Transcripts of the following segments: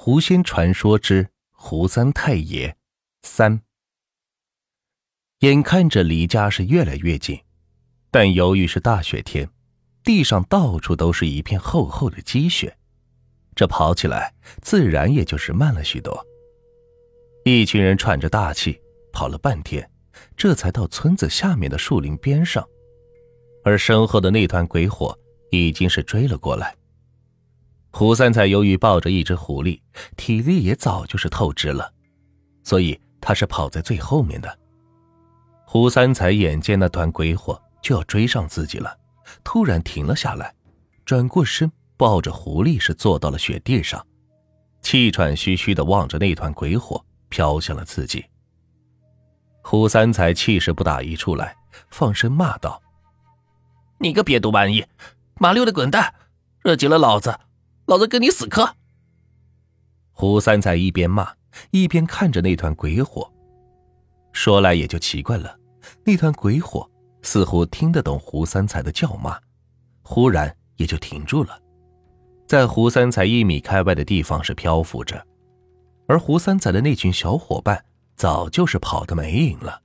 狐仙传说之胡三太爷三。眼看着离家是越来越近，但由于是大雪天，地上到处都是一片厚厚的积雪，这跑起来自然也就是慢了许多。一群人喘着大气跑了半天，这才到村子下面的树林边上，而身后的那团鬼火已经是追了过来。胡三才由于抱着一只狐狸，体力也早就是透支了，所以他是跑在最后面的。胡三才眼见那团鬼火就要追上自己了，突然停了下来，转过身抱着狐狸是坐到了雪地上，气喘吁吁的望着那团鬼火飘向了自己。胡三才气势不打一处来，放声骂道：“你个瘪犊玩意，麻溜的滚蛋，惹急了老子！”老子跟你死磕！胡三才一边骂，一边看着那团鬼火。说来也就奇怪了，那团鬼火似乎听得懂胡三才的叫骂，忽然也就停住了，在胡三才一米开外的地方是漂浮着，而胡三才的那群小伙伴早就是跑得没影了。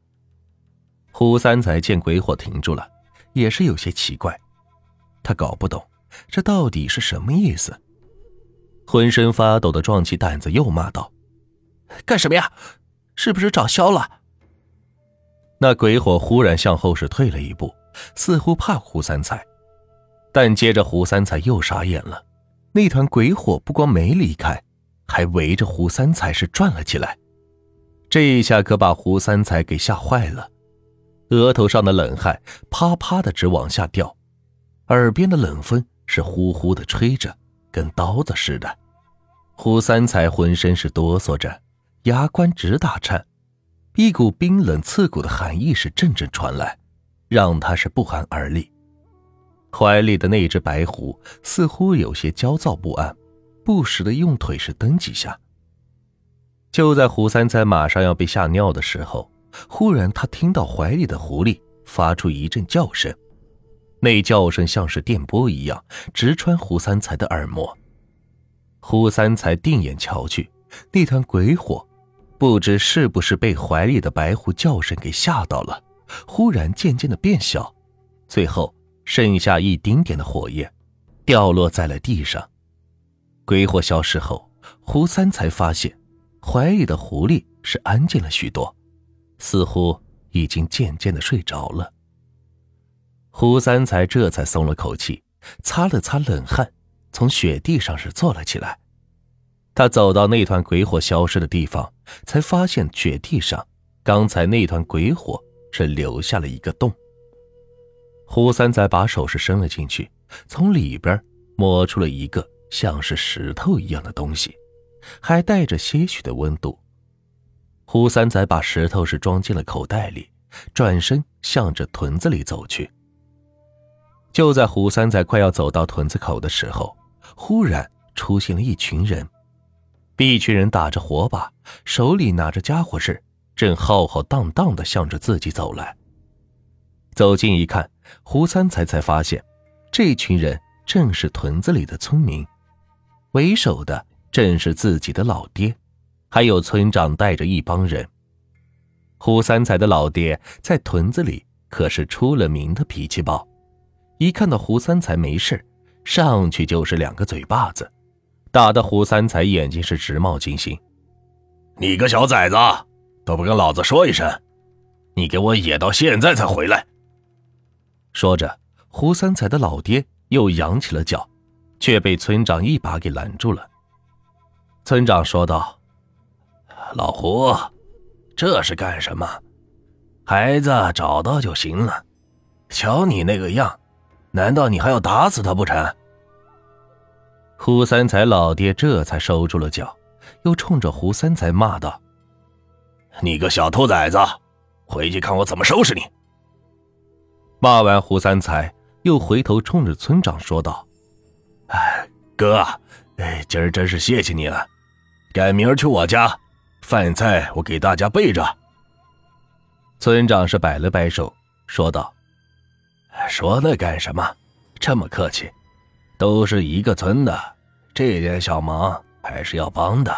胡三才见鬼火停住了，也是有些奇怪，他搞不懂这到底是什么意思。浑身发抖的壮起胆子，又骂道：“干什么呀？是不是找消了？”那鬼火忽然向后是退了一步，似乎怕胡三才。但接着胡三才又傻眼了，那团鬼火不光没离开，还围着胡三才是转了起来。这一下可把胡三才给吓坏了，额头上的冷汗啪啪的直往下掉，耳边的冷风是呼呼的吹着。跟刀子似的，胡三才浑身是哆嗦着，牙关直打颤，一股冰冷刺骨的寒意是阵阵传来，让他是不寒而栗。怀里的那只白狐似乎有些焦躁不安，不时的用腿是蹬几下。就在胡三才马上要被吓尿的时候，忽然他听到怀里的狐狸发出一阵叫声。那叫声像是电波一样，直穿胡三才的耳膜。胡三才定眼瞧去，那团鬼火，不知是不是被怀里的白狐叫声给吓到了，忽然渐渐的变小，最后剩下一丁点的火焰，掉落在了地上。鬼火消失后，胡三才发现，怀里的狐狸是安静了许多，似乎已经渐渐的睡着了。胡三才这才松了口气，擦了擦冷汗，从雪地上是坐了起来。他走到那团鬼火消失的地方，才发现雪地上刚才那团鬼火是留下了一个洞。胡三才把手是伸了进去，从里边摸出了一个像是石头一样的东西，还带着些许的温度。胡三才把石头是装进了口袋里，转身向着屯子里走去。就在胡三才快要走到屯子口的时候，忽然出现了一群人，一群人打着火把，手里拿着家伙事，正浩浩荡荡的向着自己走来。走近一看，胡三才才发现，这群人正是屯子里的村民，为首的正是自己的老爹，还有村长带着一帮人。胡三才的老爹在屯子里可是出了名的脾气暴。一看到胡三才没事，上去就是两个嘴巴子，打得胡三才眼睛是直冒金星。你个小崽子，都不跟老子说一声，你给我野到现在才回来！说着，胡三才的老爹又扬起了脚，却被村长一把给拦住了。村长说道：“老胡，这是干什么？孩子找到就行了，瞧你那个样！”难道你还要打死他不成？胡三才老爹这才收住了脚，又冲着胡三才骂道：“你个小兔崽子，回去看我怎么收拾你！”骂完胡三才，又回头冲着村长说道：“哎，哥，哎，今儿真是谢谢你了，改明儿去我家，饭菜我给大家备着。”村长是摆了摆手，说道。说那干什么？这么客气，都是一个村的，这点小忙还是要帮的。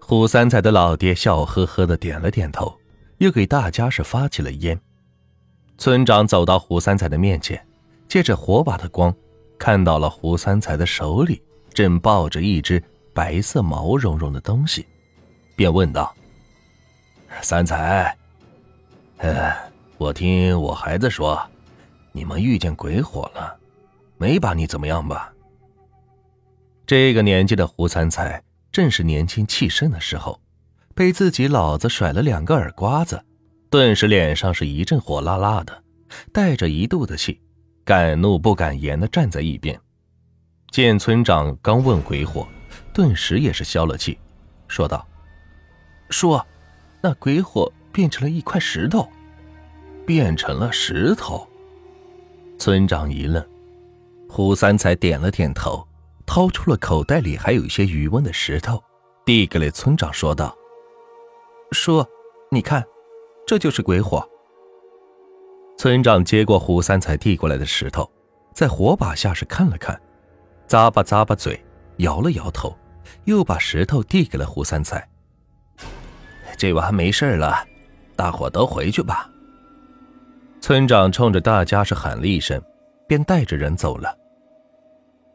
胡三才的老爹笑呵呵的点了点头，又给大家是发起了烟。村长走到胡三才的面前，借着火把的光，看到了胡三才的手里正抱着一只白色毛茸茸的东西，便问道：“三才，呃，我听我孩子说，你们遇见鬼火了，没把你怎么样吧？”这个年纪的胡三才正是年轻气盛的时候，被自己老子甩了两个耳刮子，顿时脸上是一阵火辣辣的，带着一肚子气，敢怒不敢言的站在一边。见村长刚问鬼火，顿时也是消了气，说道：“叔，那鬼火变成了一块石头，变成了石头。”村长一愣，胡三才点了点头。掏出了口袋里还有一些余温的石头，递给了村长，说道：“叔，你看，这就是鬼火。”村长接过胡三才递过来的石头，在火把下是看了看，咂巴咂巴嘴，摇了摇头，又把石头递给了胡三才。这娃没事了，大伙都回去吧。村长冲着大家是喊了一声，便带着人走了。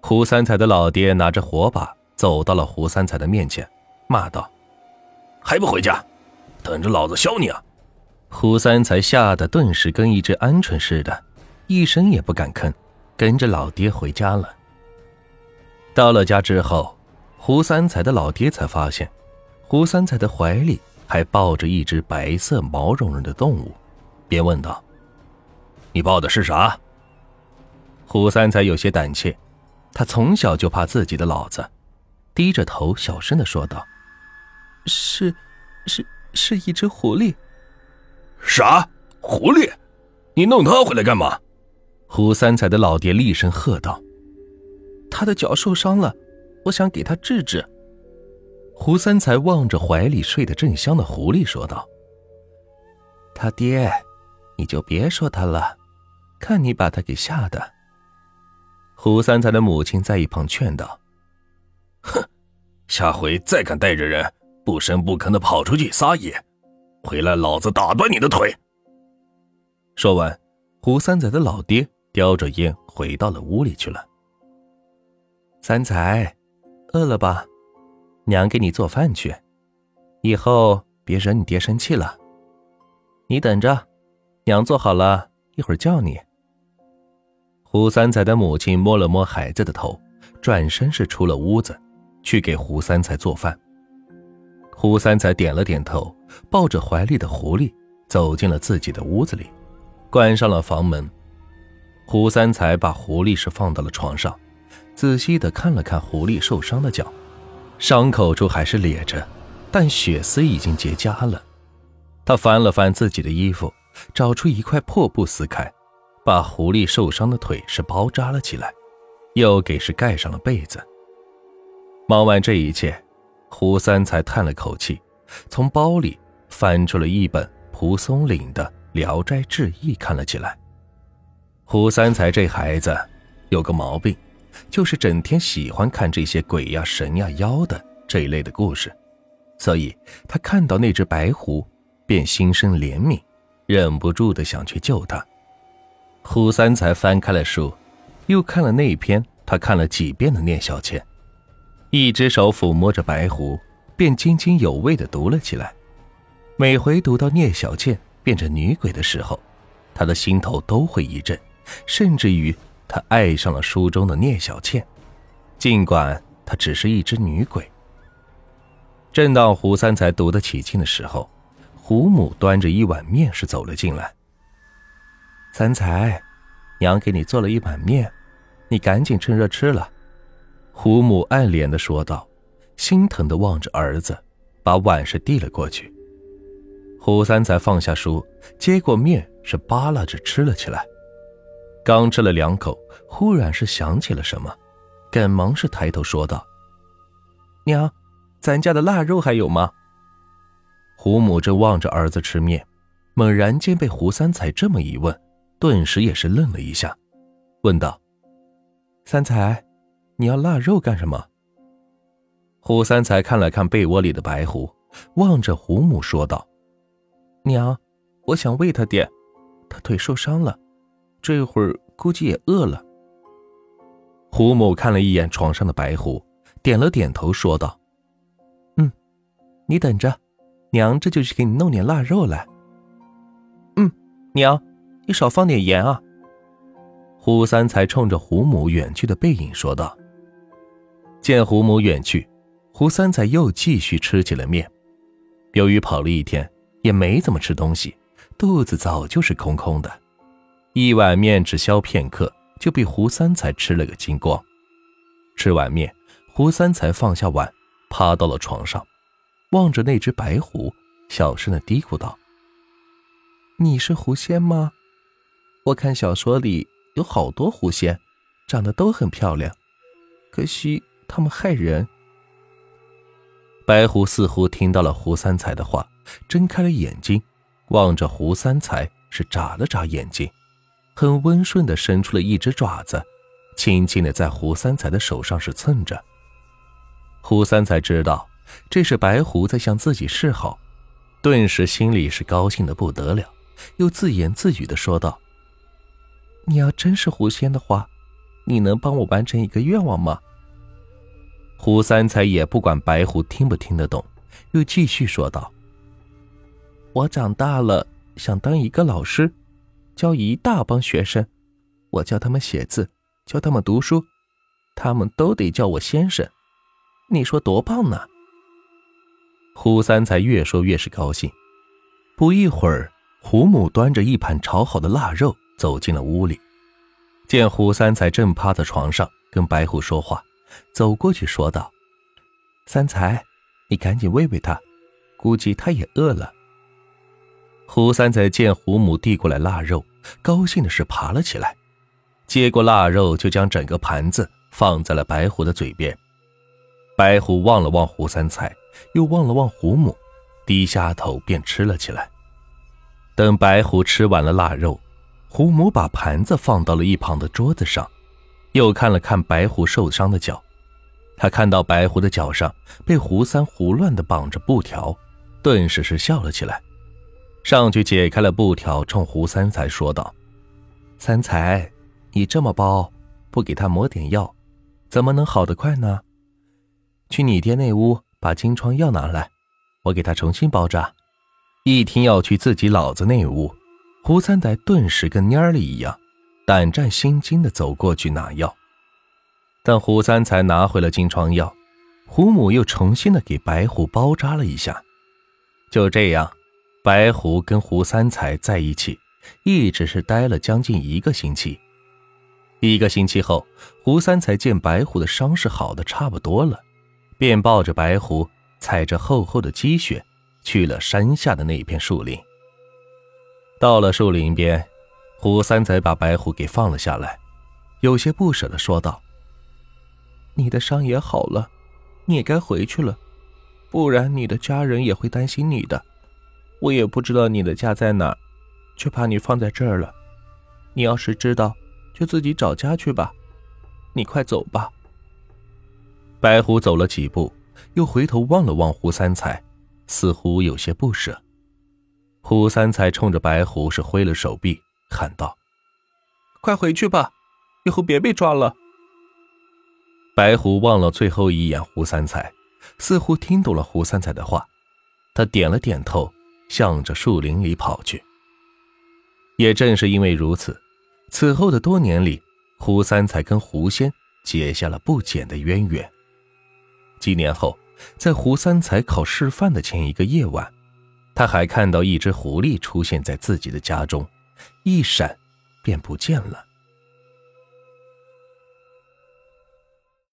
胡三才的老爹拿着火把走到了胡三才的面前，骂道：“还不回家，等着老子削你啊！”胡三才吓得顿时跟一只鹌鹑似的，一声也不敢吭，跟着老爹回家了。到了家之后，胡三才的老爹才发现，胡三才的怀里还抱着一只白色毛茸茸的动物，便问道：“你抱的是啥？”胡三才有些胆怯。他从小就怕自己的老子，低着头小声的说道：“是，是，是一只狐狸。”“啥？狐狸？你弄它回来干嘛？”胡三才的老爹厉声喝道：“他的脚受伤了，我想给他治治。”胡三才望着怀里睡得正香的狐狸说道：“他爹，你就别说他了，看你把他给吓的。”胡三才的母亲在一旁劝道：“哼，下回再敢带着人不声不吭的跑出去撒野，回来老子打断你的腿。”说完，胡三仔的老爹叼着烟回到了屋里去了。三才，饿了吧？娘给你做饭去，以后别惹你爹生气了。你等着，娘做好了一会儿叫你。胡三才的母亲摸了摸孩子的头，转身是出了屋子，去给胡三才做饭。胡三才点了点头，抱着怀里的狐狸走进了自己的屋子里，关上了房门。胡三才把狐狸是放到了床上，仔细的看了看狐狸受伤的脚，伤口处还是裂着，但血丝已经结痂了。他翻了翻自己的衣服，找出一块破布撕开。把狐狸受伤的腿是包扎了起来，又给是盖上了被子。忙完这一切，胡三才叹了口气，从包里翻出了一本蒲松龄的《聊斋志异》看了起来。胡三才这孩子有个毛病，就是整天喜欢看这些鬼呀、神呀、妖的这一类的故事，所以他看到那只白狐，便心生怜悯，忍不住的想去救它。胡三才翻开了书，又看了那一篇他看了几遍的聂小倩，一只手抚摸着白狐，便津津有味的读了起来。每回读到聂小倩变成女鬼的时候，他的心头都会一震，甚至于他爱上了书中的聂小倩，尽管她只是一只女鬼。正当胡三才读得起劲的时候，胡母端着一碗面食走了进来。三才，娘给你做了一碗面，你赶紧趁热吃了。”胡母暗怜的说道，心疼的望着儿子，把碗是递了过去。胡三才放下书，接过面是扒拉着吃了起来。刚吃了两口，忽然是想起了什么，赶忙是抬头说道：“娘，咱家的腊肉还有吗？”胡母正望着儿子吃面，猛然间被胡三才这么一问。顿时也是愣了一下，问道：“三才，你要腊肉干什么？”胡三才看了看被窝里的白狐，望着胡母说道：“娘，我想喂他点，他腿受伤了，这会儿估计也饿了。”胡母看了一眼床上的白狐，点了点头，说道：“嗯，你等着，娘这就去给你弄点腊肉来。”“嗯，娘，你少放点盐啊。”胡三才冲着胡母远去的背影说道。见胡母远去，胡三才又继续吃起了面。由于跑了一天，也没怎么吃东西，肚子早就是空空的。一碗面只消片刻。就被胡三才吃了个精光。吃完面，胡三才放下碗，趴到了床上，望着那只白狐，小声的嘀咕道：“你是狐仙吗？我看小说里有好多狐仙，长得都很漂亮，可惜他们害人。”白狐似乎听到了胡三才的话，睁开了眼睛，望着胡三才，是眨了眨眼睛。很温顺的伸出了一只爪子，轻轻的在胡三才的手上是蹭着。胡三才知道这是白狐在向自己示好，顿时心里是高兴的不得了，又自言自语的说道：“你要真是狐仙的话，你能帮我完成一个愿望吗？”胡三才也不管白狐听不听得懂，又继续说道：“我长大了想当一个老师。”教一大帮学生，我教他们写字，教他们读书，他们都得叫我先生。你说多棒呢？胡三才越说越是高兴。不一会儿，胡母端着一盘炒好的腊肉走进了屋里，见胡三才正趴在床上跟白虎说话，走过去说道：“三才，你赶紧喂喂他，估计他也饿了。”胡三才见胡母递过来腊肉，高兴的是爬了起来，接过腊肉就将整个盘子放在了白虎的嘴边。白虎望了望胡三才，又望了望胡母，低下头便吃了起来。等白虎吃完了腊肉，胡母把盘子放到了一旁的桌子上，又看了看白狐受伤的脚，他看到白狐的脚上被胡三胡乱的绑着布条，顿时是笑了起来。上去解开了布条，冲胡三才说道：“三才，你这么包，不给他抹点药，怎么能好得快呢？去你爹那屋把金疮药拿来，我给他重新包扎。”一听要去自己老子那屋，胡三才顿时跟蔫了一样，胆战心惊的走过去拿药。但胡三才拿回了金疮药，胡母又重新的给白虎包扎了一下，就这样。白狐跟胡三才在一起，一直是待了将近一个星期。一个星期后，胡三才见白狐的伤势好的差不多了，便抱着白狐，踩着厚厚的积雪，去了山下的那片树林。到了树林边，胡三才把白虎给放了下来，有些不舍的说道：“你的伤也好了，你也该回去了，不然你的家人也会担心你的。”我也不知道你的家在哪儿，却把你放在这儿了。你要是知道，就自己找家去吧。你快走吧。白虎走了几步，又回头望了望胡三才，似乎有些不舍。胡三才冲着白狐是挥了手臂，喊道：“快回去吧，以后别被抓了。”白狐望了最后一眼胡三才，似乎听懂了胡三才的话，他点了点头。向着树林里跑去。也正是因为如此，此后的多年里，胡三才跟狐仙结下了不浅的渊源。几年后，在胡三才考师范的前一个夜晚，他还看到一只狐狸出现在自己的家中，一闪，便不见了。